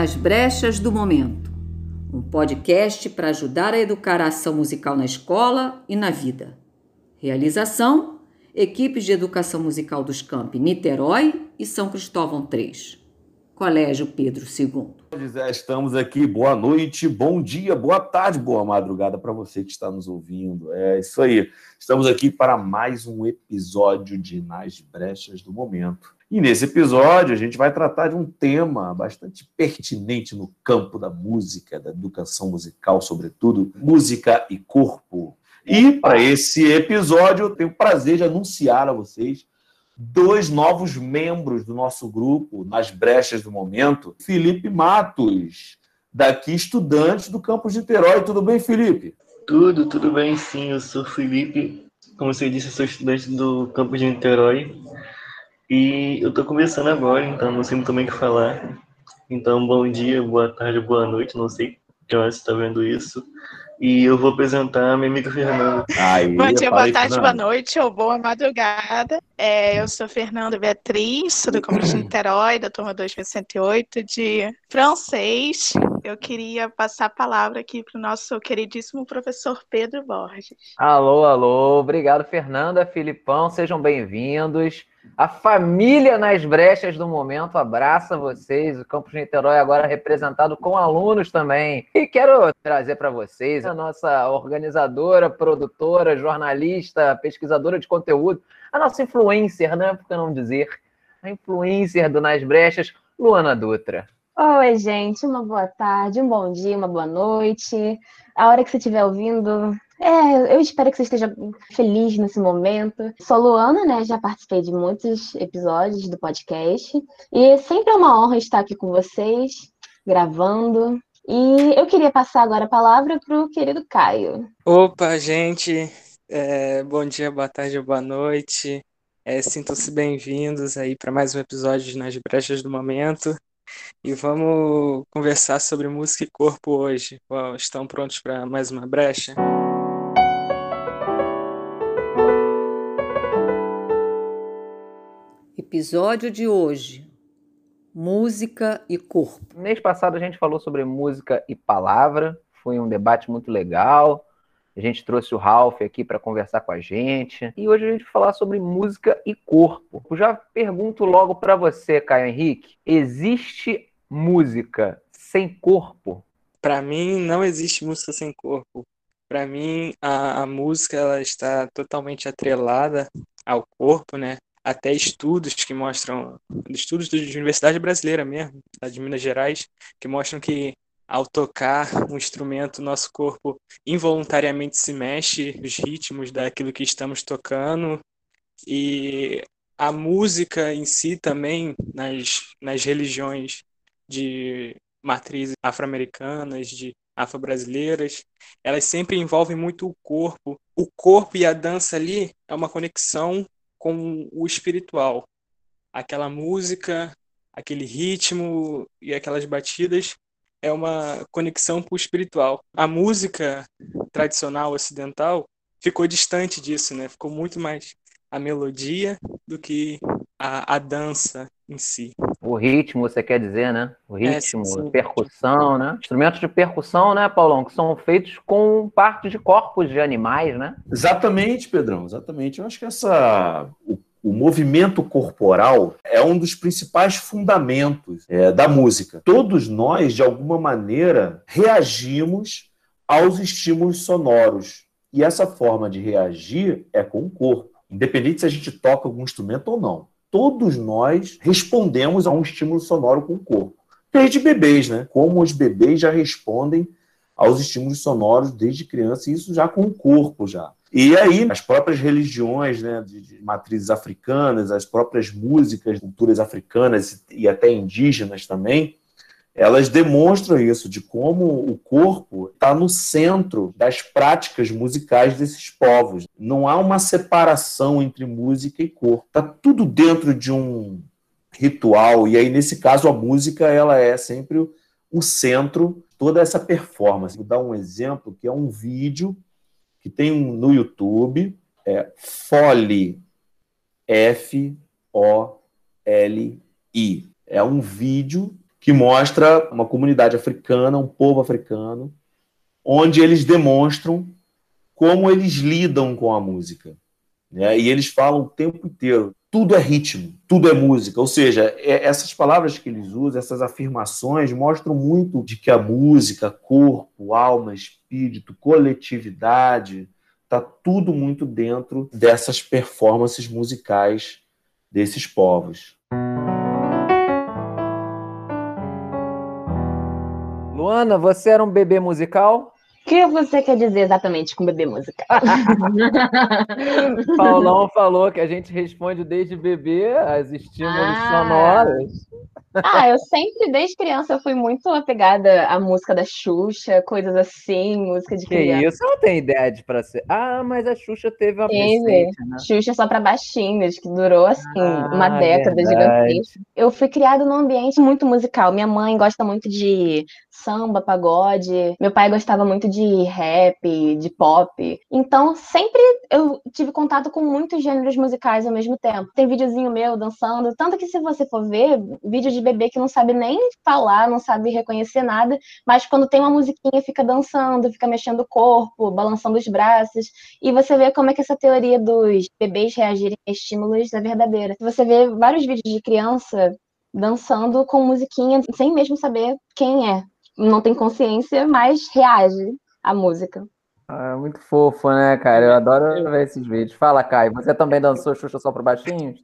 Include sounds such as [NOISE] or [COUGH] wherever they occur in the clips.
Nas Brechas do Momento, um podcast para ajudar a educar a ação musical na escola e na vida. Realização: equipes de educação musical dos campi Niterói e São Cristóvão III. Colégio Pedro II. Estamos aqui, boa noite, bom dia, boa tarde, boa madrugada para você que está nos ouvindo. É isso aí. Estamos aqui para mais um episódio de Nas Brechas do Momento. E nesse episódio a gente vai tratar de um tema bastante pertinente no campo da música, da educação musical, sobretudo, música e corpo. E para esse episódio eu tenho o prazer de anunciar a vocês dois novos membros do nosso grupo, nas brechas do momento. Felipe Matos, daqui estudante do campus de Niterói. Tudo bem, Felipe? Tudo, tudo bem, sim. Eu sou Felipe. Como você disse, eu sou estudante do campus de Niterói. E eu estou começando agora, então não sei muito bem o que falar. Então, bom dia, boa tarde, boa noite, não sei que hora você está vendo isso. E eu vou apresentar a minha amiga Fernanda. Aí, Bom dia, boa tarde, boa noite ou boa madrugada. É, eu sou Fernanda Beatriz, sou do Comité Niterói, da turma 2068, de francês. Eu queria passar a palavra aqui para o nosso queridíssimo professor Pedro Borges. Alô, alô, obrigado, Fernanda, Filipão, sejam bem-vindos. A família nas brechas do momento abraça vocês. O Campus Niterói agora representado com alunos também. E quero trazer para vocês a nossa organizadora, produtora, jornalista, pesquisadora de conteúdo, a nossa influencer, né? Por que não dizer? A influencer do Nas Brechas, Luana Dutra. Oi, gente, uma boa tarde, um bom dia, uma boa noite. A hora que você estiver ouvindo, é, eu espero que você esteja feliz nesse momento. Sou Luana, né? Já participei de muitos episódios do podcast. E sempre é uma honra estar aqui com vocês, gravando. E eu queria passar agora a palavra para o querido Caio. Opa, gente. É, bom dia, boa tarde, boa noite. É, Sintam-se bem-vindos aí para mais um episódio de Nas Brechas do Momento. [LAUGHS] E vamos conversar sobre música e corpo hoje. Estão prontos para mais uma brecha? Episódio de hoje: Música e corpo. Mês passado a gente falou sobre música e palavra, foi um debate muito legal. A gente trouxe o Ralph aqui para conversar com a gente. E hoje a gente vai falar sobre música e corpo. Eu já pergunto logo para você, Caio Henrique: existe música sem corpo? Para mim, não existe música sem corpo. Para mim, a, a música ela está totalmente atrelada ao corpo, né? até estudos que mostram, estudos de universidade brasileira mesmo, de Minas Gerais, que mostram que ao tocar um instrumento, nosso corpo involuntariamente se mexe, os ritmos daquilo que estamos tocando, e a música em si também, nas, nas religiões de matrizes afro-americanas, de afro-brasileiras, elas sempre envolvem muito o corpo. O corpo e a dança ali é uma conexão com o espiritual. Aquela música, aquele ritmo e aquelas batidas é uma conexão com o espiritual. A música tradicional ocidental ficou distante disso, né? Ficou muito mais a melodia do que a, a dança em si. O ritmo, você quer dizer, né? O é, ritmo, é, a percussão, né? Instrumentos de percussão, né, Paulão? Que são feitos com partes de corpos de animais, né? Exatamente, Pedrão, exatamente. Eu acho que essa. O, o movimento corporal é um dos principais fundamentos é, da música. Todos nós, de alguma maneira, reagimos aos estímulos sonoros. E essa forma de reagir é com o corpo, independente se a gente toca algum instrumento ou não todos nós respondemos a um estímulo sonoro com o corpo. Desde bebês, né? Como os bebês já respondem aos estímulos sonoros desde criança, e isso já com o corpo já. E aí, as próprias religiões né, de, de matrizes africanas, as próprias músicas, culturas africanas e até indígenas também, elas demonstram isso, de como o corpo está no centro das práticas musicais desses povos. Não há uma separação entre música e corpo. Está tudo dentro de um ritual, e aí, nesse caso, a música ela é sempre o centro toda essa performance. Vou dar um exemplo, que é um vídeo que tem no YouTube, é Fole, F-O-L-I. É um vídeo que mostra uma comunidade africana, um povo africano, onde eles demonstram como eles lidam com a música. Né? E eles falam o tempo inteiro: tudo é ritmo, tudo é música. Ou seja, é, essas palavras que eles usam, essas afirmações, mostram muito de que a música, corpo, alma, espírito, coletividade, está tudo muito dentro dessas performances musicais desses povos. Luana, você era um bebê musical? O que você quer dizer exatamente com bebê musical? [LAUGHS] Paulão falou que a gente responde desde bebê as estímulos ah. sonoros. Ah, eu sempre, desde criança, eu fui muito apegada à música da Xuxa, coisas assim, música de que criança. isso? Eu não tenho ideia de pra ser. Ah, mas a Xuxa teve uma teve. né? Xuxa só pra baixinhos, que durou, assim, ah, uma década gigantesca. Eu fui criada num ambiente muito musical. Minha mãe gosta muito de samba, pagode. Meu pai gostava muito de rap, de pop. Então, sempre eu tive contato com muitos gêneros musicais ao mesmo tempo. Tem videozinho meu dançando, tanto que se você for ver, vídeo de bebê que não sabe nem falar, não sabe reconhecer nada, mas quando tem uma musiquinha fica dançando, fica mexendo o corpo, balançando os braços, e você vê como é que essa teoria dos bebês reagirem a estímulos é verdadeira. Você vê vários vídeos de criança dançando com musiquinha sem mesmo saber quem é não tem consciência, mas reage à música. Ah, muito fofo, né, cara? Eu adoro ver esses vídeos. Fala, Caio, você também dançou Xuxa só para baixinhos?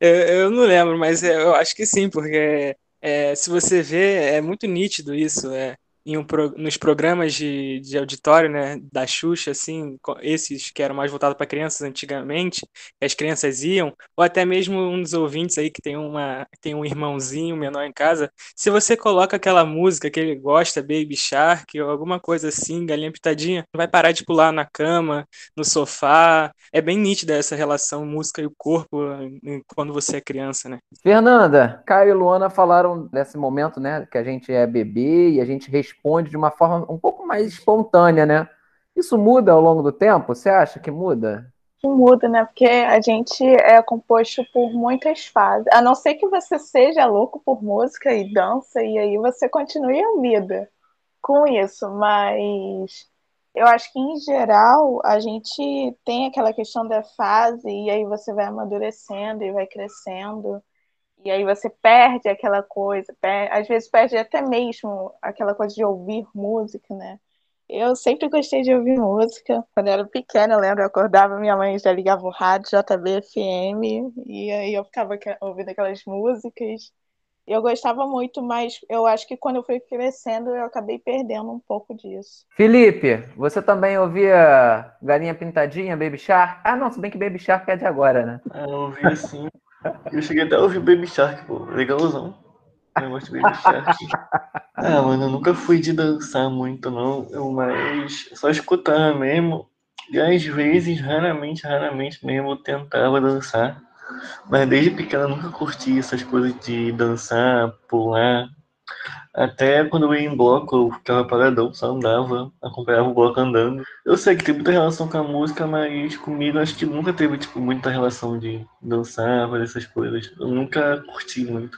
Eu, eu, não lembro, mas eu acho que sim, porque é, se você vê, é muito nítido isso. É, um pro, nos programas de, de auditório, né, da Xuxa, assim, esses que eram mais voltados para crianças antigamente, as crianças iam, ou até mesmo um dos ouvintes aí que tem uma tem um irmãozinho menor em casa, se você coloca aquela música que ele gosta, Baby Shark, ou alguma coisa assim, galinha pitadinha, vai parar de pular na cama, no sofá. É bem nítida essa relação música e o corpo quando você é criança, né? Fernanda, Caio e Luana falaram desse momento, né, que a gente é bebê e a gente respeita responde de uma forma um pouco mais espontânea, né? Isso muda ao longo do tempo? Você acha que muda? Muda, né? Porque a gente é composto por muitas fases. A não ser que você seja louco por música e dança, e aí você continue a vida com isso. Mas eu acho que, em geral, a gente tem aquela questão da fase, e aí você vai amadurecendo e vai crescendo. E aí você perde aquela coisa, perde, às vezes perde até mesmo aquela coisa de ouvir música, né? Eu sempre gostei de ouvir música. Quando eu era pequena, eu lembro, eu acordava, minha mãe já ligava o rádio JBFM, e aí eu ficava ouvindo aquelas músicas. Eu gostava muito, mas eu acho que quando eu fui crescendo, eu acabei perdendo um pouco disso. Felipe, você também ouvia Galinha Pintadinha, Baby Shark? Ah, não, se bem que Baby Shark é de agora, né? Eu ouvia sim. Eu cheguei até a ouvir Baby Shark, pô. Legalzão. Eu gosto de Baby Shark. [LAUGHS] Ah, mano, eu nunca fui de dançar muito, não. Eu mais só escutava mesmo. E às vezes, raramente, raramente mesmo, eu tentava dançar. Mas desde pequena eu nunca curti essas coisas de dançar, pular. Até quando eu ia em bloco, eu ficava paradão, só andava, acompanhava o bloco andando. Eu sei que tem muita relação com a música, mas comigo acho que nunca teve, tipo, muita relação de dançar, fazer essas coisas. Eu nunca curti muito.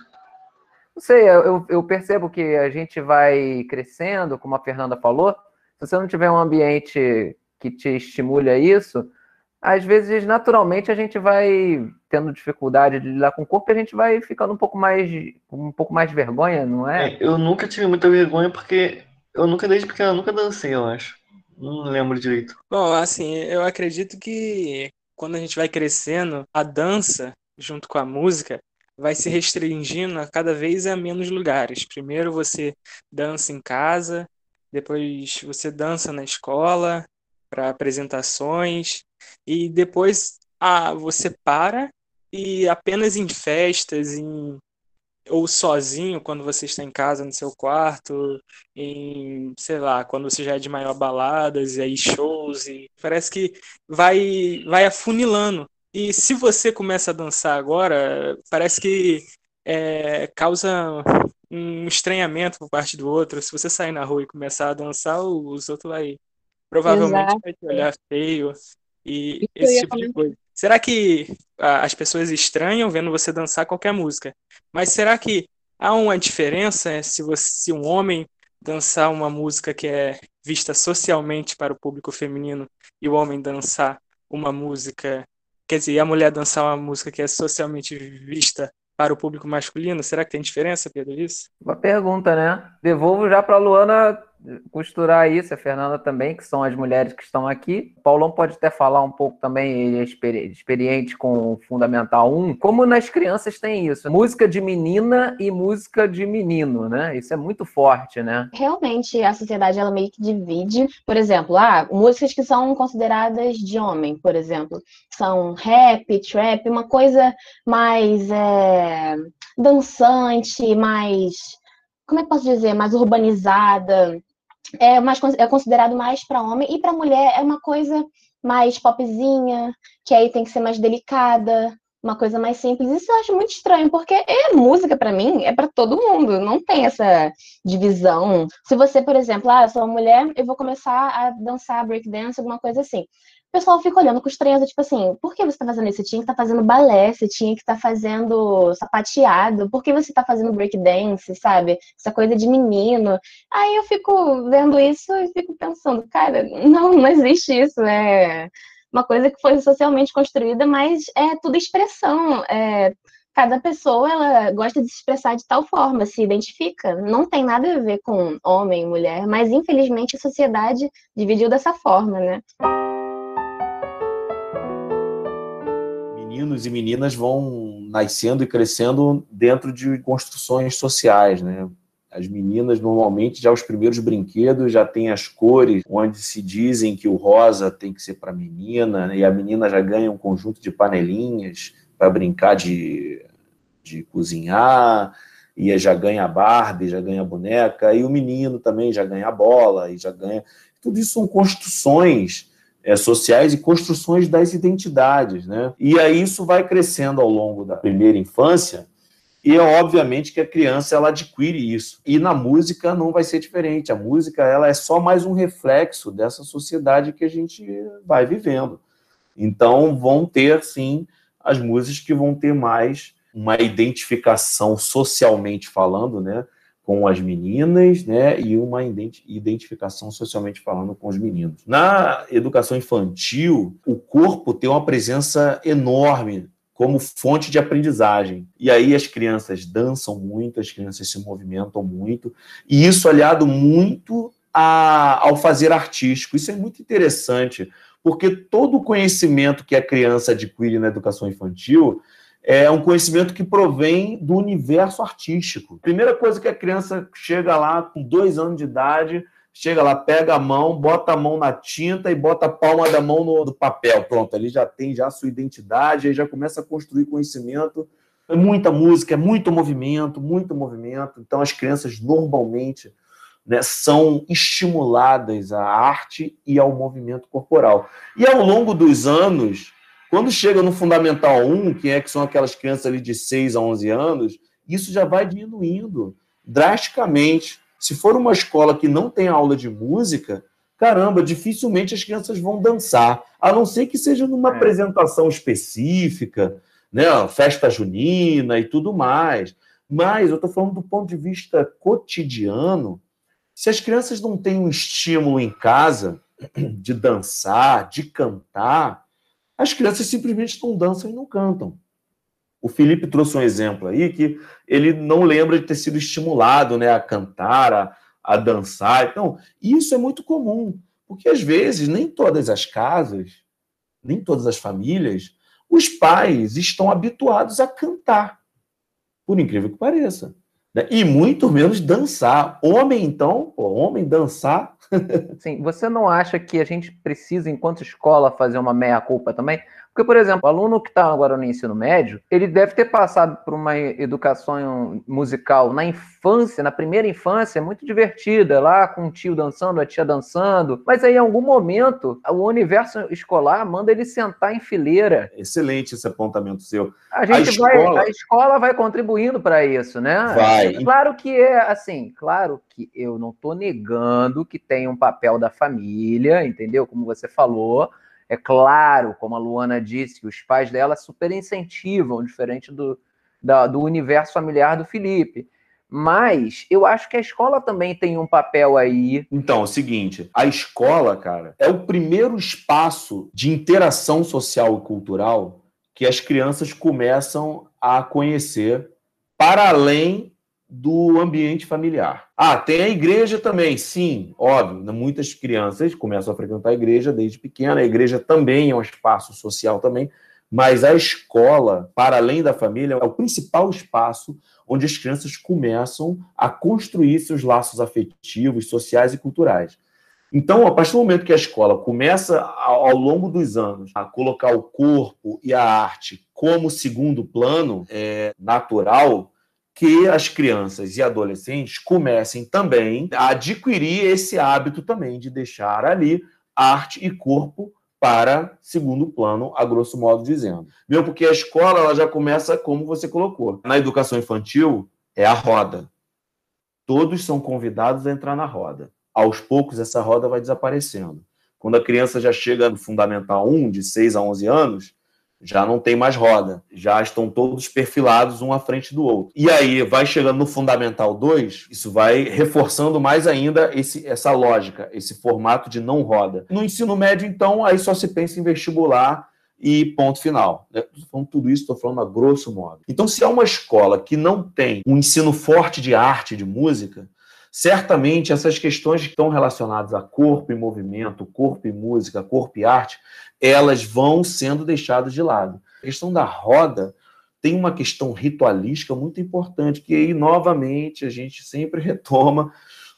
Não sei, eu, eu percebo que a gente vai crescendo, como a Fernanda falou. Se você não tiver um ambiente que te estimule a isso, às vezes, naturalmente, a gente vai tendo dificuldade de lidar com o corpo e a gente vai ficando um pouco mais, um pouco mais de vergonha, não é? é? Eu nunca tive muita vergonha porque eu nunca, desde pequeno, nunca dancei, eu acho. Não lembro direito. Bom, assim, eu acredito que quando a gente vai crescendo, a dança, junto com a música, vai se restringindo a cada vez a menos lugares. Primeiro você dança em casa, depois você dança na escola, para apresentações, e depois ah, você para e apenas em festas, em ou sozinho quando você está em casa no seu quarto, em, sei lá, quando você já é de maior baladas e aí shows e parece que vai vai afunilando. E se você começa a dançar agora, parece que é, causa um estranhamento por parte do outro. Se você sair na rua e começar a dançar, os outros vai provavelmente Exato. vai te olhar feio e Isso esse tipo de coisa. Será que as pessoas estranham vendo você dançar qualquer música? Mas será que há uma diferença se, você, se um homem dançar uma música que é vista socialmente para o público feminino e o homem dançar uma música, quer dizer, a mulher dançar uma música que é socialmente vista para o público masculino? Será que tem diferença, Pedro, isso? Uma pergunta, né? Devolvo já para a Luana costurar isso, a Fernanda também, que são as mulheres que estão aqui. O Paulão pode até falar um pouco também, ele é experiente com o Fundamental 1, como nas crianças tem isso, música de menina e música de menino, né? Isso é muito forte, né? Realmente, a sociedade, ela meio que divide, por exemplo, ah, músicas que são consideradas de homem, por exemplo, são rap, trap, uma coisa mais é, dançante, mais como é que posso dizer, mais urbanizada, é, mais, é considerado mais para homem, e para mulher é uma coisa mais popzinha, que aí tem que ser mais delicada, uma coisa mais simples. Isso eu acho muito estranho, porque é música para mim, é para todo mundo, não tem essa divisão. Se você, por exemplo, ah, eu sou uma mulher, eu vou começar a dançar breakdance, alguma coisa assim o pessoal fica olhando com estranheza, tipo assim, por que você tá fazendo isso? Você tinha que estar tá fazendo balé, você tinha que estar tá fazendo sapateado, por que você tá fazendo breakdance, sabe? Essa coisa de menino. Aí eu fico vendo isso e fico pensando, cara, não, não existe isso, é uma coisa que foi socialmente construída, mas é tudo expressão, é, cada pessoa ela gosta de se expressar de tal forma, se identifica. Não tem nada a ver com homem, mulher, mas infelizmente a sociedade dividiu dessa forma, né? Meninos e meninas vão nascendo e crescendo dentro de construções sociais, né? As meninas, normalmente, já os primeiros brinquedos já têm as cores, onde se dizem que o rosa tem que ser para menina, né? e a menina já ganha um conjunto de panelinhas para brincar de, de cozinhar, e já ganha a Barbie, já ganha a boneca, e o menino também já ganha a bola, e já ganha. Tudo isso são construções é, sociais e construções das identidades, né? E aí isso vai crescendo ao longo da primeira infância e é obviamente que a criança ela adquire isso. E na música não vai ser diferente. A música ela é só mais um reflexo dessa sociedade que a gente vai vivendo. Então vão ter sim as músicas que vão ter mais uma identificação socialmente falando, né? Com as meninas, né, e uma identificação socialmente falando com os meninos. Na educação infantil, o corpo tem uma presença enorme como fonte de aprendizagem. E aí as crianças dançam muito, as crianças se movimentam muito, e isso aliado muito a, ao fazer artístico. Isso é muito interessante, porque todo o conhecimento que a criança adquire na educação infantil é um conhecimento que provém do universo artístico. Primeira coisa que a criança chega lá com dois anos de idade, chega lá, pega a mão, bota a mão na tinta e bota a palma da mão no, papel. Pronto, ali já tem já a sua identidade, aí já começa a construir conhecimento. É muita música, é muito movimento, muito movimento. Então as crianças normalmente né, são estimuladas à arte e ao movimento corporal. E ao longo dos anos, quando chega no Fundamental 1, que é que são aquelas crianças ali de 6 a 11 anos, isso já vai diminuindo drasticamente. Se for uma escola que não tem aula de música, caramba, dificilmente as crianças vão dançar, a não ser que seja numa é. apresentação específica, né, festa junina e tudo mais. Mas eu estou falando do ponto de vista cotidiano. Se as crianças não têm um estímulo em casa de dançar, de cantar, as crianças simplesmente não dançam e não cantam. O Felipe trouxe um exemplo aí que ele não lembra de ter sido estimulado né, a cantar, a, a dançar. Então, isso é muito comum, porque às vezes nem todas as casas, nem todas as famílias, os pais estão habituados a cantar, por incrível que pareça. Né? E muito menos dançar. Homem, então, pô, homem dançar. Sim, você não acha que a gente precisa, enquanto escola, fazer uma meia-culpa também? Porque, por exemplo, o aluno que está agora no ensino médio, ele deve ter passado por uma educação musical na infância, na primeira infância, muito divertida, lá com o tio dançando, a tia dançando, mas aí em algum momento o universo escolar manda ele sentar em fileira. Excelente esse apontamento seu. A gente a vai, escola... a escola vai contribuindo para isso, né? Vai. Claro que é assim, claro que eu não estou negando que tem um papel da família, entendeu? Como você falou é claro, como a Luana disse, que os pais dela super incentivam, diferente do, da, do universo familiar do Felipe. Mas eu acho que a escola também tem um papel aí. Então, é o seguinte: a escola, cara, é o primeiro espaço de interação social e cultural que as crianças começam a conhecer para além do ambiente familiar. Ah, tem a igreja também, sim, óbvio. Né? Muitas crianças começam a frequentar a igreja desde pequena. A igreja também é um espaço social também, mas a escola, para além da família, é o principal espaço onde as crianças começam a construir seus laços afetivos, sociais e culturais. Então, a partir do momento que a escola começa, ao longo dos anos, a colocar o corpo e a arte como segundo plano é, natural, que as crianças e adolescentes comecem também a adquirir esse hábito também de deixar ali arte e corpo para segundo plano, a grosso modo dizendo. Mesmo porque a escola ela já começa como você colocou. Na educação infantil, é a roda. Todos são convidados a entrar na roda. Aos poucos, essa roda vai desaparecendo. Quando a criança já chega no Fundamental 1, de 6 a 11 anos, já não tem mais roda, já estão todos perfilados um à frente do outro. E aí vai chegando no Fundamental 2, isso vai reforçando mais ainda esse, essa lógica, esse formato de não roda. No ensino médio, então, aí só se pensa em vestibular e ponto final. Estou falando tudo isso, estou falando a grosso modo. Então, se é uma escola que não tem um ensino forte de arte, de música, certamente essas questões que estão relacionadas a corpo e movimento, corpo e música, corpo e arte, elas vão sendo deixadas de lado. A questão da roda tem uma questão ritualística muito importante, que aí, novamente, a gente sempre [LAUGHS] retoma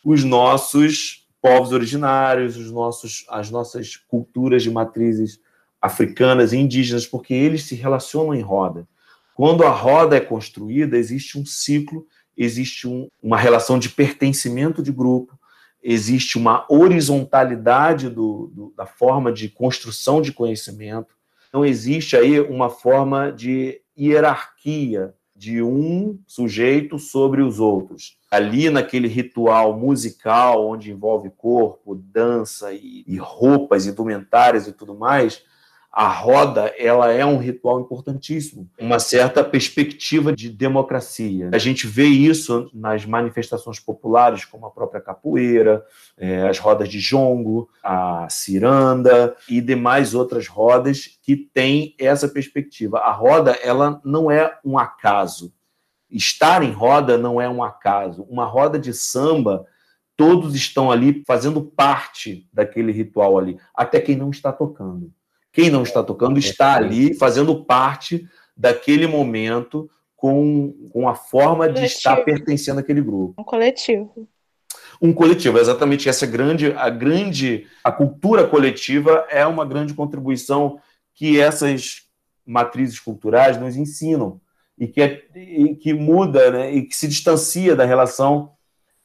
os nossos povos originários, os nossos, as nossas culturas de matrizes africanas e indígenas, porque eles se relacionam em roda. Quando a roda é construída, existe um ciclo, existe um, uma relação de pertencimento de grupo, existe uma horizontalidade do, do, da forma de construção de conhecimento, não existe aí uma forma de hierarquia de um sujeito sobre os outros. Ali naquele ritual musical, onde envolve corpo, dança e, e roupas, indumentárias e tudo mais, a roda ela é um ritual importantíssimo, uma certa perspectiva de democracia. A gente vê isso nas manifestações populares, como a própria capoeira, é, as rodas de jongo, a ciranda e demais outras rodas que têm essa perspectiva. A roda ela não é um acaso. Estar em roda não é um acaso. Uma roda de samba todos estão ali fazendo parte daquele ritual ali, até quem não está tocando. Quem não está tocando está ali fazendo parte daquele momento com, com a forma coletivo. de estar pertencendo àquele grupo. Um coletivo. Um coletivo, exatamente essa grande, a grande, a cultura coletiva é uma grande contribuição que essas matrizes culturais nos ensinam e que, é, e que muda, né, e que se distancia da relação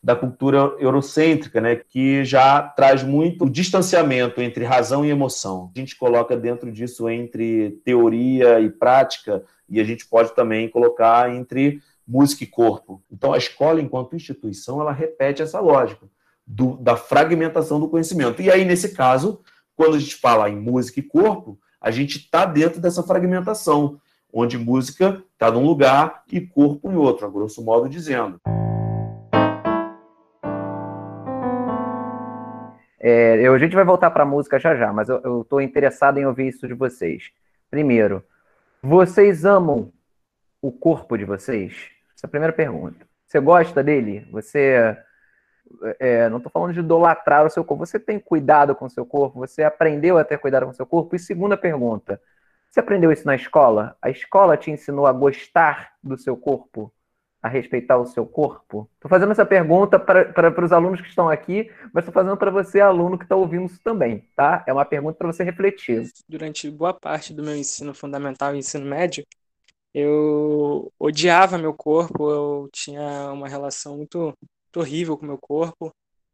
da cultura eurocêntrica, né, que já traz muito o distanciamento entre razão e emoção. A gente coloca dentro disso entre teoria e prática, e a gente pode também colocar entre música e corpo. Então, a escola, enquanto instituição, ela repete essa lógica do, da fragmentação do conhecimento. E aí, nesse caso, quando a gente fala em música e corpo, a gente está dentro dessa fragmentação, onde música está num lugar e corpo em outro, a grosso modo dizendo. É, eu, a gente vai voltar para a música já já, mas eu estou interessado em ouvir isso de vocês. Primeiro, vocês amam o corpo de vocês? Essa é a primeira pergunta. Você gosta dele? Você. É, não estou falando de idolatrar o seu corpo. Você tem cuidado com o seu corpo? Você aprendeu a ter cuidado com o seu corpo? E segunda pergunta: você aprendeu isso na escola? A escola te ensinou a gostar do seu corpo? A respeitar o seu corpo? Estou fazendo essa pergunta para os alunos que estão aqui, mas estou fazendo para você, aluno, que está ouvindo isso também, tá? É uma pergunta para você refletir. Durante boa parte do meu ensino fundamental e ensino médio, eu odiava meu corpo, eu tinha uma relação muito, muito horrível com meu corpo,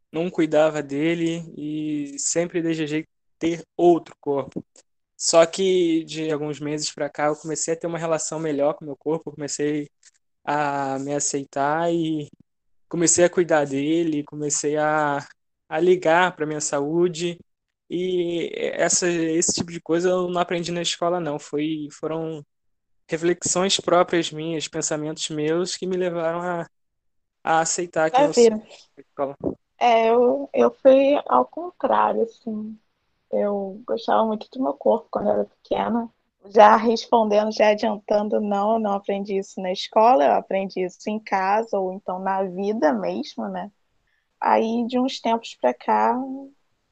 não cuidava dele e sempre desejei ter outro corpo. Só que de alguns meses para cá eu comecei a ter uma relação melhor com meu corpo, comecei a me aceitar e comecei a cuidar dele, comecei a, a ligar para minha saúde e essa, esse tipo de coisa eu não aprendi na escola não, foi foram reflexões próprias minhas, pensamentos meus que me levaram a, a aceitar que É, não vira. escola. É, eu, eu fui ao contrário, assim. Eu gostava muito do meu corpo quando eu era pequena. Já respondendo, já adiantando, não, eu não aprendi isso na escola, eu aprendi isso em casa ou então na vida mesmo, né? Aí, de uns tempos pra cá,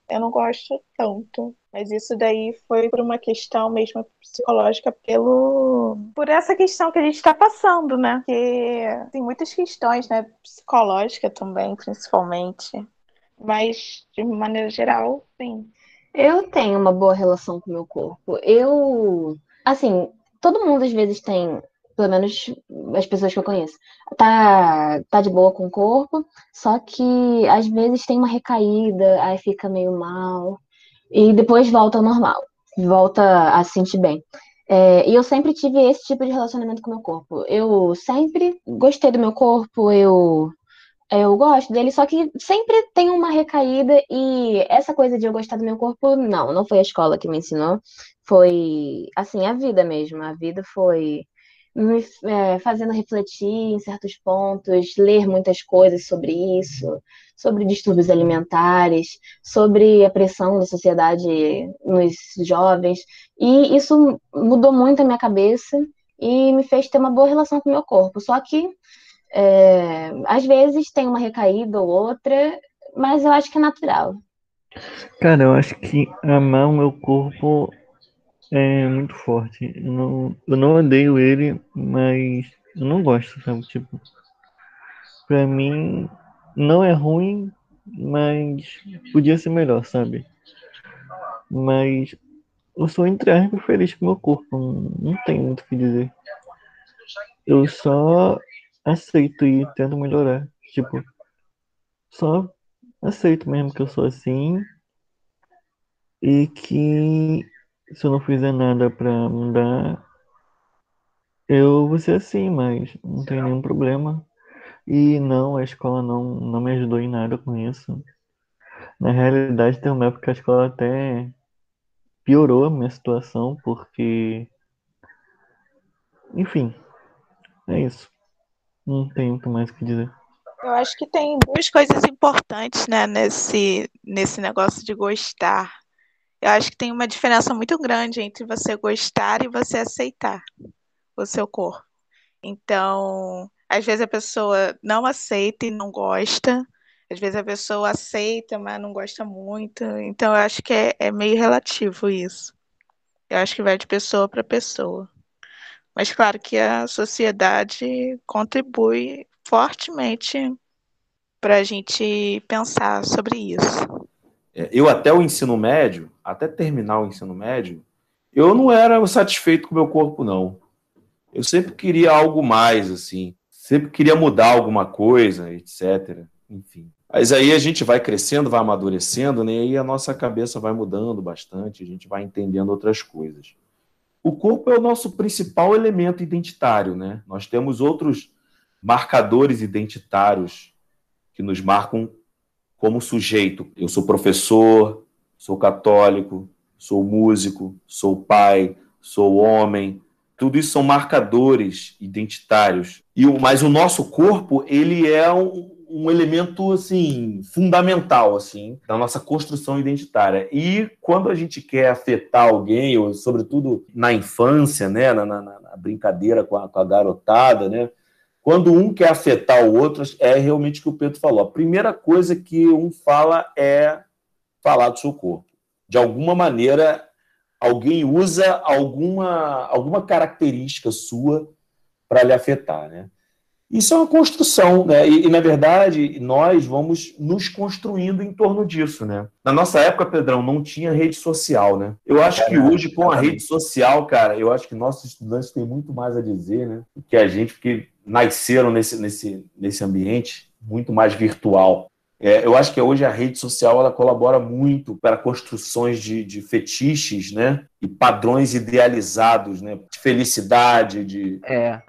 eu não gosto tanto. Mas isso daí foi por uma questão mesmo psicológica, pelo por essa questão que a gente está passando, né? Que tem muitas questões, né? Psicológica também, principalmente. Mas, de maneira geral, sim. Eu tenho uma boa relação com o meu corpo. Eu, assim, todo mundo às vezes tem, pelo menos as pessoas que eu conheço, tá, tá de boa com o corpo, só que às vezes tem uma recaída, aí fica meio mal, e depois volta ao normal, volta a se sentir bem. É, e eu sempre tive esse tipo de relacionamento com o meu corpo. Eu sempre gostei do meu corpo, eu eu gosto dele, só que sempre tem uma recaída e essa coisa de eu gostar do meu corpo, não, não foi a escola que me ensinou, foi assim, a vida mesmo. A vida foi me é, fazendo refletir em certos pontos, ler muitas coisas sobre isso, sobre distúrbios alimentares, sobre a pressão da sociedade nos jovens, e isso mudou muito a minha cabeça e me fez ter uma boa relação com o meu corpo. Só que é, às vezes tem uma recaída ou outra, mas eu acho que é natural. Cara, eu acho que amar o meu corpo é muito forte. Eu não, eu não odeio ele, mas eu não gosto, sabe? Tipo, pra mim não é ruim, mas podia ser melhor, sabe? Mas eu sou entre aspas feliz com meu corpo, não, não tenho muito o que dizer. Eu só aceito e tento melhorar. Tipo, só aceito mesmo que eu sou assim e que se eu não fizer nada pra mudar, eu vou ser assim, mas não tem nenhum problema. E não, a escola não, não me ajudou em nada com isso. Na realidade, tem uma época que a escola até piorou a minha situação, porque. Enfim, é isso. Não tem muito mais o que dizer. Eu acho que tem duas coisas importantes, né, nesse, nesse negócio de gostar. Eu acho que tem uma diferença muito grande entre você gostar e você aceitar o seu corpo. Então, às vezes a pessoa não aceita e não gosta, às vezes a pessoa aceita, mas não gosta muito. Então, eu acho que é, é meio relativo isso. Eu acho que vai de pessoa para pessoa. Mas, claro que a sociedade contribui fortemente para a gente pensar sobre isso. É, eu até o ensino médio, até terminar o ensino médio, eu não era satisfeito com o meu corpo, não. Eu sempre queria algo mais, assim. Sempre queria mudar alguma coisa, etc. Enfim. Mas aí a gente vai crescendo, vai amadurecendo, né? E aí a nossa cabeça vai mudando bastante, a gente vai entendendo outras coisas. O corpo é o nosso principal elemento identitário, né? Nós temos outros marcadores identitários que nos marcam como sujeito. Eu sou professor, sou católico, sou músico, sou pai, sou homem. Tudo isso são marcadores identitários. E mas o nosso corpo ele é um, um elemento assim fundamental assim da nossa construção identitária. E quando a gente quer afetar alguém, ou sobretudo na infância, né, na, na, na brincadeira com a, com a garotada, né, quando um quer afetar o outro, é realmente o que o Pedro falou. A primeira coisa que um fala é falar do seu corpo. De alguma maneira, alguém usa alguma, alguma característica sua para lhe afetar, né? Isso é uma construção, né? E, e, na verdade, nós vamos nos construindo em torno disso, né? Na nossa época, Pedrão, não tinha rede social, né? Eu acho que hoje, com a rede social, cara, eu acho que nossos estudantes têm muito mais a dizer, né? Que a gente, porque nasceram nesse, nesse, nesse ambiente muito mais virtual. É, eu acho que hoje a rede social ela colabora muito para construções de, de fetiches, né? E padrões idealizados, né? De felicidade, de. É.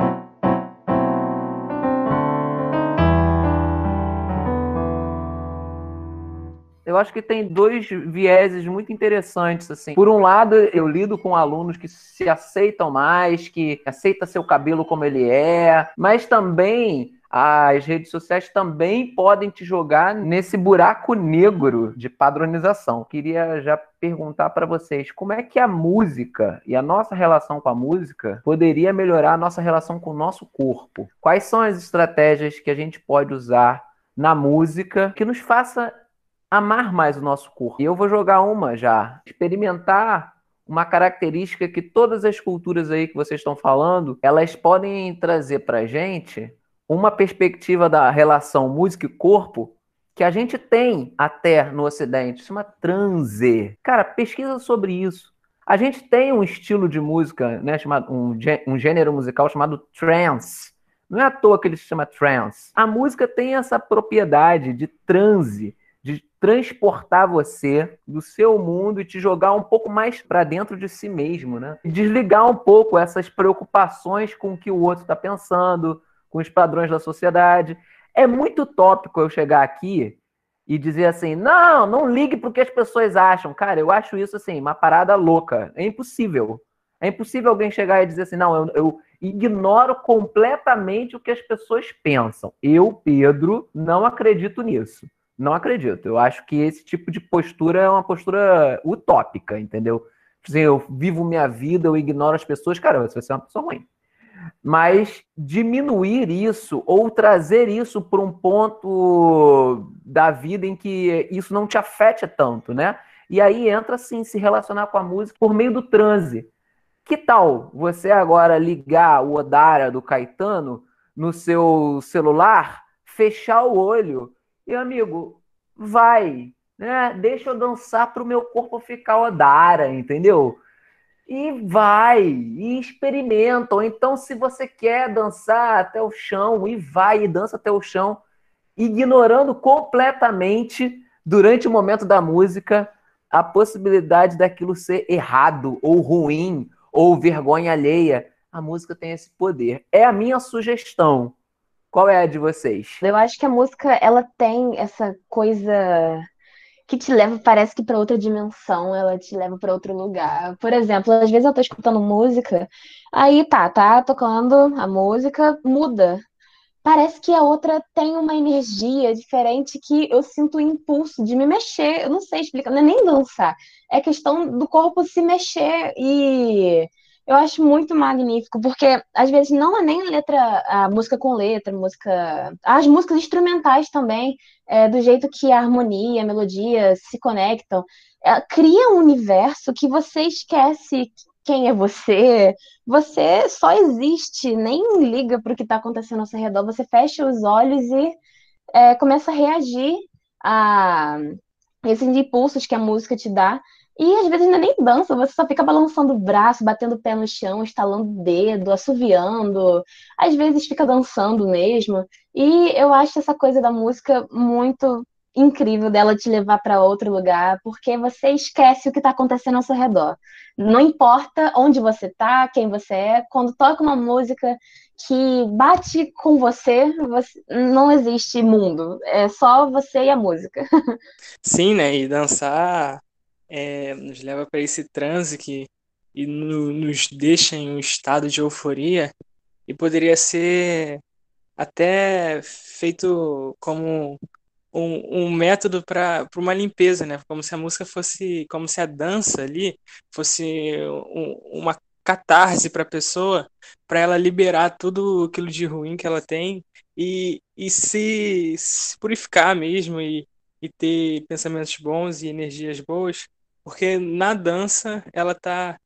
eu acho que tem dois vieses muito interessantes assim. Por um lado, eu lido com alunos que se aceitam mais, que aceita seu cabelo como ele é, mas também as redes sociais também podem te jogar nesse buraco negro de padronização. Queria já perguntar para vocês como é que a música e a nossa relação com a música poderia melhorar a nossa relação com o nosso corpo. Quais são as estratégias que a gente pode usar na música que nos faça amar mais o nosso corpo? E eu vou jogar uma já, experimentar uma característica que todas as culturas aí que vocês estão falando, elas podem trazer para gente uma perspectiva da relação música e corpo que a gente tem até no Ocidente, chama transe. Cara, pesquisa sobre isso. A gente tem um estilo de música, né, chamado um, um gênero musical chamado trance. Não é à toa que ele se chama trance. A música tem essa propriedade de transe, de transportar você do seu mundo e te jogar um pouco mais para dentro de si mesmo, né? Desligar um pouco essas preocupações com o que o outro está pensando, com os padrões da sociedade. É muito tópico eu chegar aqui e dizer assim: não, não ligue para o que as pessoas acham. Cara, eu acho isso assim, uma parada louca. É impossível. É impossível alguém chegar e dizer assim: não, eu, eu ignoro completamente o que as pessoas pensam. Eu, Pedro, não acredito nisso. Não acredito. Eu acho que esse tipo de postura é uma postura utópica, entendeu? Assim, eu vivo minha vida, eu ignoro as pessoas. Cara, você vai ser uma pessoa ruim mas diminuir isso ou trazer isso para um ponto da vida em que isso não te afete tanto, né? E aí entra assim se relacionar com a música por meio do transe. Que tal você agora ligar o Odara do Caetano no seu celular, fechar o olho e amigo, vai, né? Deixa eu dançar para o meu corpo ficar Odara, entendeu? e vai, e experimenta. Ou então, se você quer dançar até o chão, e vai e dança até o chão, ignorando completamente, durante o momento da música, a possibilidade daquilo ser errado, ou ruim, ou vergonha alheia. A música tem esse poder. É a minha sugestão. Qual é a de vocês? Eu acho que a música ela tem essa coisa que te leva, parece que para outra dimensão, ela te leva para outro lugar. Por exemplo, às vezes eu tô escutando música, aí tá, tá tocando a música, muda. Parece que a outra tem uma energia diferente que eu sinto o impulso de me mexer. Eu não sei explicar, não é nem dançar. É questão do corpo se mexer e eu acho muito magnífico, porque às vezes não é nem letra, a música com letra, música. As músicas instrumentais também, é, do jeito que a harmonia, a melodia se conectam, é, cria um universo que você esquece quem é você, você só existe, nem liga para o que está acontecendo ao seu redor, você fecha os olhos e é, começa a reagir a esses impulsos que a música te dá e às vezes ainda nem dança, você só fica balançando o braço, batendo o pé no chão, estalando o dedo, assoviando. Às vezes fica dançando mesmo. E eu acho essa coisa da música muito incrível dela te levar para outro lugar, porque você esquece o que está acontecendo ao seu redor. Não importa onde você está, quem você é, quando toca uma música que bate com você, você não existe mundo, é só você e a música. [LAUGHS] Sim, né? E dançar é, nos leva para esse transe que e no, nos deixa em um estado de euforia e poderia ser até feito como um, um método para uma limpeza, né? Como se a música fosse, como se a dança ali fosse um, uma catarse para a pessoa, para ela liberar tudo aquilo de ruim que ela tem e, e se, se purificar mesmo e, e ter pensamentos bons e energias boas porque na dança ela tá,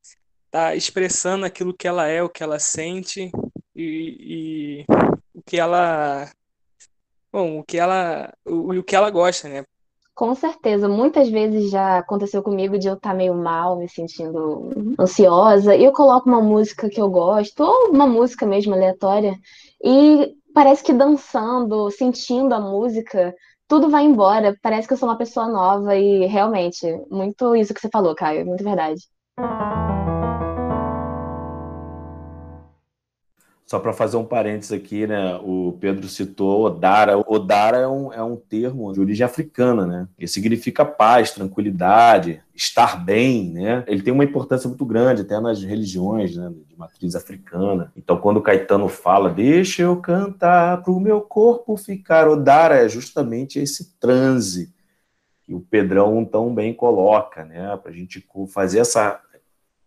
tá expressando aquilo que ela é, o que ela sente e, e o que ela bom, o que ela o, o que ela gosta, né? Com certeza, muitas vezes já aconteceu comigo de eu estar tá meio mal, me sentindo ansiosa, e eu coloco uma música que eu gosto, ou uma música mesmo aleatória, e parece que dançando, sentindo a música, tudo vai embora. Parece que eu sou uma pessoa nova e realmente, muito isso que você falou, Caio, é muito verdade. Só para fazer um parênteses aqui, né? O Pedro citou Odara. Odara é um, é um termo de origem africana, né? Que significa paz, tranquilidade, estar bem, né? Ele tem uma importância muito grande até nas religiões, né? De matriz africana. Então, quando Caetano fala, deixa eu cantar para o meu corpo ficar, Odara é justamente esse transe que o Pedrão tão bem coloca, né? Para a gente fazer essa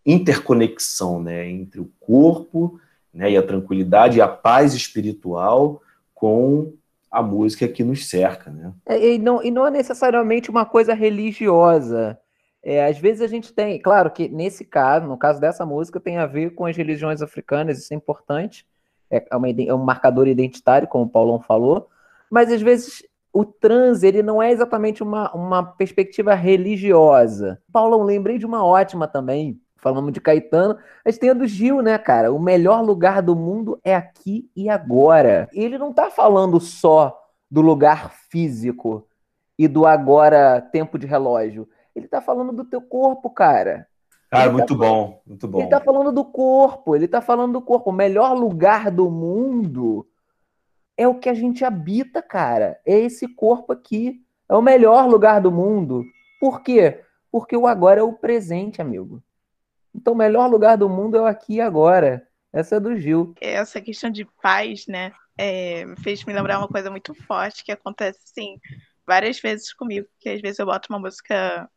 interconexão, né? Entre o corpo né, e a tranquilidade e a paz espiritual com a música que nos cerca. Né? É, e, não, e não é necessariamente uma coisa religiosa. É, às vezes a gente tem, claro que nesse caso, no caso dessa música, tem a ver com as religiões africanas, isso é importante, é, uma, é um marcador identitário, como o Paulão falou, mas às vezes o trans ele não é exatamente uma, uma perspectiva religiosa. Paulão, lembrei de uma ótima também, falamos de Caetano, a gente tem a do Gil, né, cara? O melhor lugar do mundo é aqui e agora. Ele não tá falando só do lugar físico e do agora tempo de relógio. Ele tá falando do teu corpo, cara. Cara, ele muito tá bom, muito bom. Ele tá falando do corpo, ele tá falando do corpo. O melhor lugar do mundo é o que a gente habita, cara. É esse corpo aqui. É o melhor lugar do mundo. Por quê? Porque o agora é o presente, amigo. Então, o melhor lugar do mundo é o aqui e agora. Essa é do Gil. Essa questão de paz, né, é, fez me lembrar uma coisa muito forte que acontece, assim, várias vezes comigo, que às vezes eu boto uma música.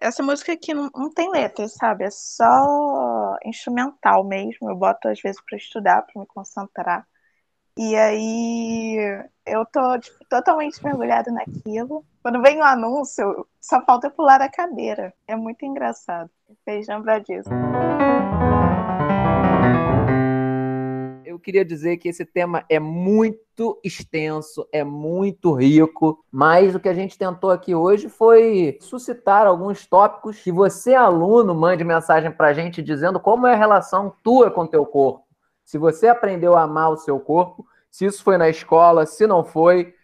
Essa música aqui não, não tem letra, sabe? É só instrumental mesmo. Eu boto às vezes para estudar, para me concentrar. E aí eu tô tipo, totalmente mergulhada naquilo. Quando vem o anúncio, só falta pular a cadeira. É muito engraçado. Fez lembrar disso. Eu queria dizer que esse tema é muito extenso, é muito rico, mas o que a gente tentou aqui hoje foi suscitar alguns tópicos que você, aluno, mande mensagem para a gente dizendo como é a relação tua com teu corpo se você aprendeu a amar o seu corpo, se isso foi na escola, se não foi,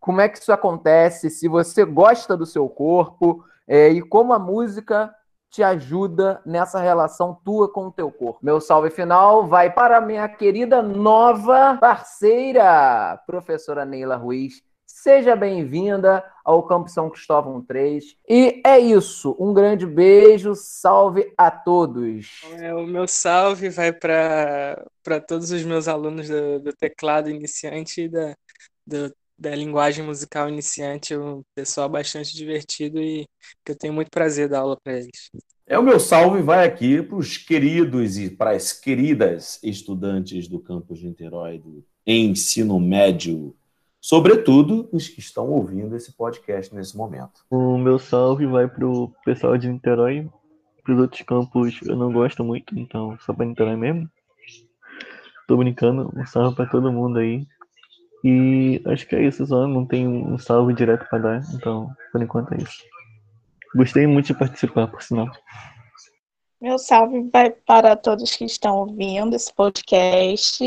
como é que isso acontece, se você gosta do seu corpo é, e como a música te ajuda nessa relação tua com o teu corpo. Meu salve final vai para minha querida nova parceira, professora Neila Ruiz, Seja bem-vinda ao Campo São Cristóvão 3. E é isso. Um grande beijo. Salve a todos. É, o meu salve vai para todos os meus alunos do, do teclado iniciante e da, do, da linguagem musical iniciante. Um pessoal bastante divertido e que eu tenho muito prazer dar aula para eles. É o meu salve vai aqui para os queridos e para as queridas estudantes do campus de Niterói do ensino médio sobretudo os que estão ouvindo esse podcast nesse momento. O meu salve vai para o pessoal de Niterói, para os outros campos eu não gosto muito, então só para Niterói mesmo. Tô brincando, um salve para todo mundo aí. E acho que é isso só, não tem um salve direto para dar, então por enquanto é isso. Gostei muito de participar, por sinal. Meu salve vai para todos que estão ouvindo esse podcast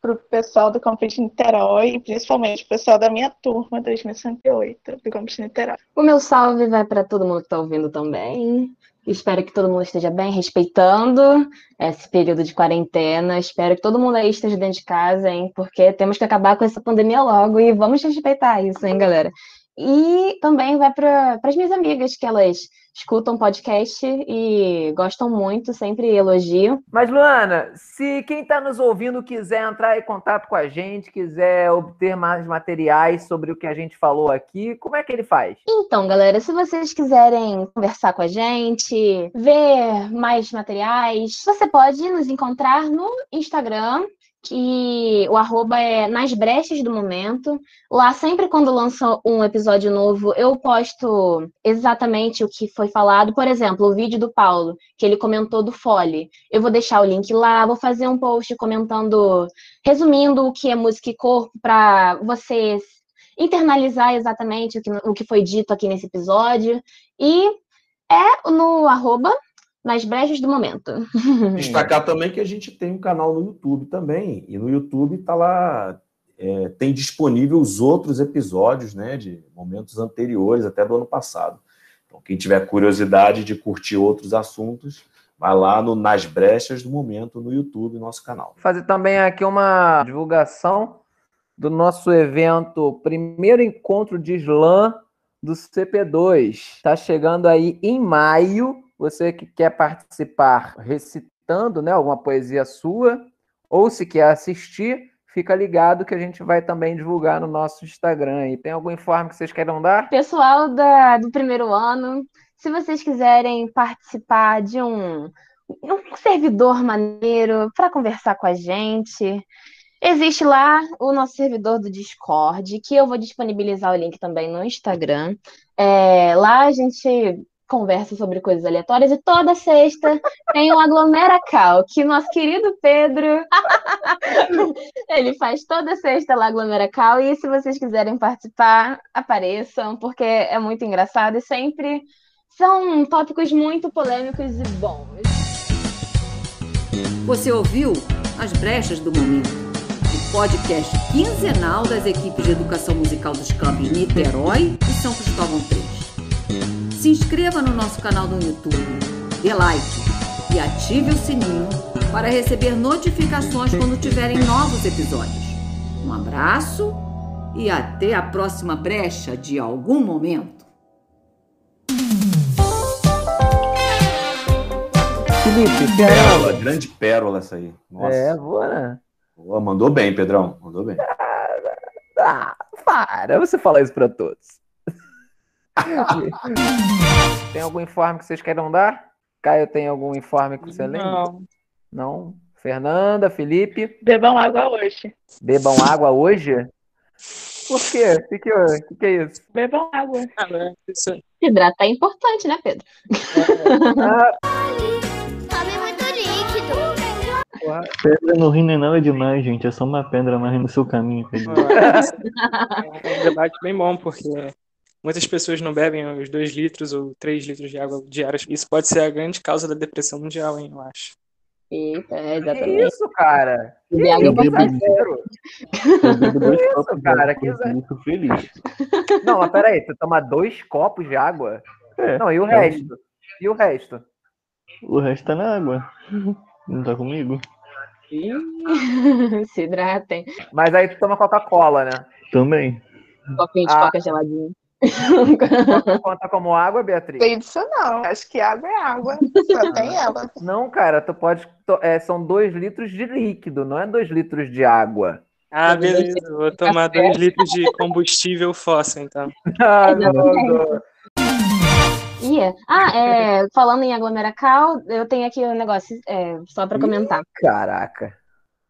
para o pessoal do Campus de Niterói, e principalmente o pessoal da minha turma 2068 do Campus de Niterói. O meu salve vai para todo mundo que está ouvindo também. Espero que todo mundo esteja bem, respeitando esse período de quarentena. Espero que todo mundo aí esteja dentro de casa, hein? Porque temos que acabar com essa pandemia logo e vamos respeitar isso, hein, galera? E também vai para as minhas amigas, que elas escutam podcast e gostam muito, sempre elogio. Mas, Luana, se quem está nos ouvindo quiser entrar em contato com a gente, quiser obter mais materiais sobre o que a gente falou aqui, como é que ele faz? Então, galera, se vocês quiserem conversar com a gente, ver mais materiais, você pode nos encontrar no Instagram, que o arroba é nas brechas do momento. Lá, sempre quando lança um episódio novo, eu posto exatamente o que foi falado. Por exemplo, o vídeo do Paulo, que ele comentou do Fole. Eu vou deixar o link lá, vou fazer um post comentando, resumindo o que é música e corpo, para vocês internalizar exatamente o que, o que foi dito aqui nesse episódio. E é no arroba nas brechas do momento. [LAUGHS] Destacar também que a gente tem um canal no YouTube também, e no YouTube está lá, é, tem disponível os outros episódios, né, de momentos anteriores, até do ano passado. Então, quem tiver curiosidade de curtir outros assuntos, Vai lá no Nas Brechas do Momento no YouTube, nosso canal. Fazer também aqui uma divulgação do nosso evento, primeiro encontro de slam do CP2. Está chegando aí em maio. Você que quer participar recitando né, alguma poesia sua, ou se quer assistir, fica ligado que a gente vai também divulgar no nosso Instagram. E tem algum informe que vocês queiram dar? Pessoal da, do primeiro ano, se vocês quiserem participar de um, um servidor maneiro para conversar com a gente, existe lá o nosso servidor do Discord, que eu vou disponibilizar o link também no Instagram. É, lá a gente conversa sobre coisas aleatórias e toda sexta [LAUGHS] tem o Aglomeracal, que nosso querido Pedro [LAUGHS] ele faz toda sexta lá Aglomeracal e se vocês quiserem participar, apareçam, porque é muito engraçado e sempre são tópicos muito polêmicos e bons. Você ouviu As Brechas do Momento, o podcast quinzenal das equipes de educação musical dos campos Niterói e São Cristóvão 3. Se inscreva no nosso canal no YouTube, dê like e ative o sininho para receber notificações quando tiverem novos episódios. Um abraço e até a próxima brecha de algum momento. Felipe, Pérola, grande pérola essa aí. Nossa. É, boa, né? Boa, mandou bem, Pedrão. Mandou bem. Ah, para, você fala isso para todos. [LAUGHS] tem algum informe que vocês queiram dar? Caio, tem algum informe que você lembra? Não. Não? Fernanda, Felipe? Bebam água hoje. Bebam água hoje? Por quê? O que, que, que, que é isso? Bebam água. Ah, né? Isso. Hidratar é importante, né, Pedro? Ah, Tome muito líquido. porra. Pedra no rim não é nada demais, gente. É só uma pedra mais no seu caminho. Pedro. [LAUGHS] É um debate bem bom, porque muitas pessoas não bebem os 2 litros ou 3 litros de água diários. Isso pode ser a grande causa da depressão mundial, hein, eu acho. Eita, é, Que exatamente. isso, cara? Água bebo importante. Sério? Eu bebo dois Isso, copos cara, de que água, eu fico feliz. Não, mas peraí, tu toma dois copos de água? É, Não, e o é um- resto? E o resto? O resto tá na água. Não tá comigo? Se [LAUGHS] hidratem. Mas aí tu toma Coca-Cola, né? Também. Copinho de Ah. coca geladinho. [LAUGHS] Conta como água, Beatriz? Tem disso não. Acho que água é água. Só tem ela. Não, cara, tu pode. é, são dois litros de líquido, não é dois litros de água. Ah, beleza. Vou tomar 2 litros de combustível fóssil, então. [LAUGHS] Ah, Exatamente. Ia. Ah, é, falando em aglomeracal, eu tenho aqui um negócio é, só para comentar. Caraca.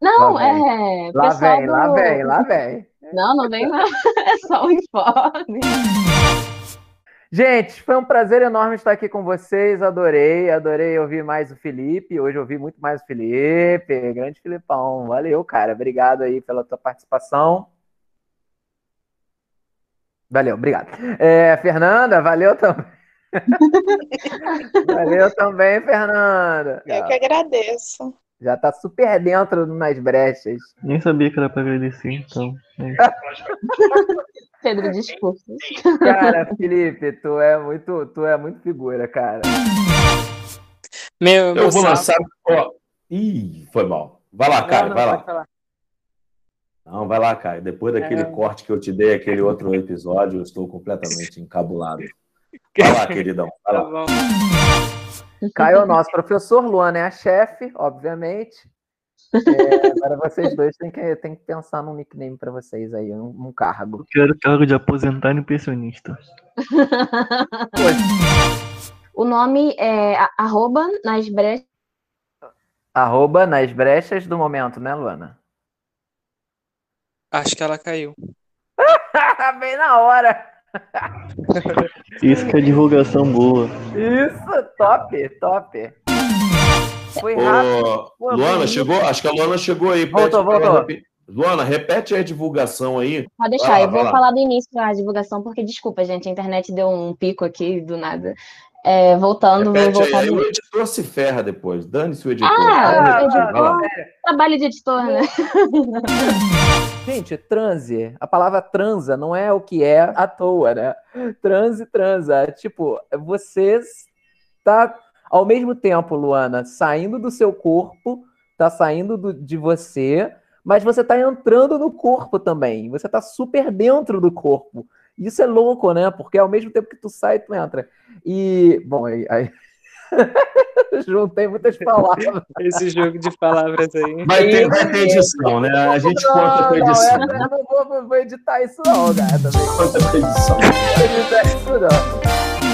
Não, Lá vem. é. Lá vem, lá do- vem, lá vem. Não, não vem não. [LAUGHS] É só um informe. Gente, foi um prazer enorme estar aqui com vocês. Adorei, adorei ouvir mais o Felipe. Hoje eu ouvi muito mais o Felipe. Grande Filipão. Valeu, cara. Obrigado aí pela tua participação. Valeu, obrigado. É, Fernanda, valeu também. [LAUGHS] valeu também, Fernanda. Eu que agradeço. Já tá super dentro nas brechas. Nem sabia que era pra agradecer, então. é. [LAUGHS] Pedro, desculpa. Cara, Felipe, tu é muito, tu é muito figura, cara. Meu, meu Eu vou salve- lançar. Ó, Ih, foi mal. Vai lá, Caio, Não, não, vai lá. Não, vai lá, Caio. Depois daquele É. corte que eu te dei, aquele outro episódio, eu estou completamente encabulado. Vai lá, [LAUGHS] queridão. Vai Tá lá. bom. Caio é o nosso professor, Luana é a chefe, obviamente. É, agora vocês dois têm que, têm que pensar num nickname pra vocês aí, um, um cargo. Eu quero cargo de aposentado e pensionista. O nome é arroba nas brechas. Arroba nas brechas do momento, né, Luana? Acho que ela caiu. [LAUGHS] Bem na hora! Isso que é divulgação boa. Isso, top, top. Foi rápido. Ô, Pô, Luana, chegou? Acho que a Luana chegou aí. Voltou, voltou. Luana, repete a divulgação aí. Pode deixar, lá, eu vou falar do início da divulgação, porque desculpa, gente, a internet deu um pico aqui do nada. É, voltando, vou Repete aí, voltar aí o editor se ferra depois. Dane-se o editor. Ah, Vai lá. editor. Trabalho de editor, né? [LAUGHS] Gente, transe. A palavra transa não é o que é à toa, né? Transe, transa. Tipo, você tá ao mesmo tempo, Luana, saindo do seu corpo, tá saindo do, de você, mas você tá entrando no corpo também. Você tá super dentro do corpo. Isso é louco, né? Porque ao mesmo tempo que tu sai, tu entra. E, bom, aí. aí... [LAUGHS] Juntei muitas palavras. Esse jogo de palavras aí. Vai ter, vai ter edição, né? A gente não, conta com edição. Não, eu não vou, vou editar isso, não, cara. Também. Conta com edição. Não vou editar isso, não.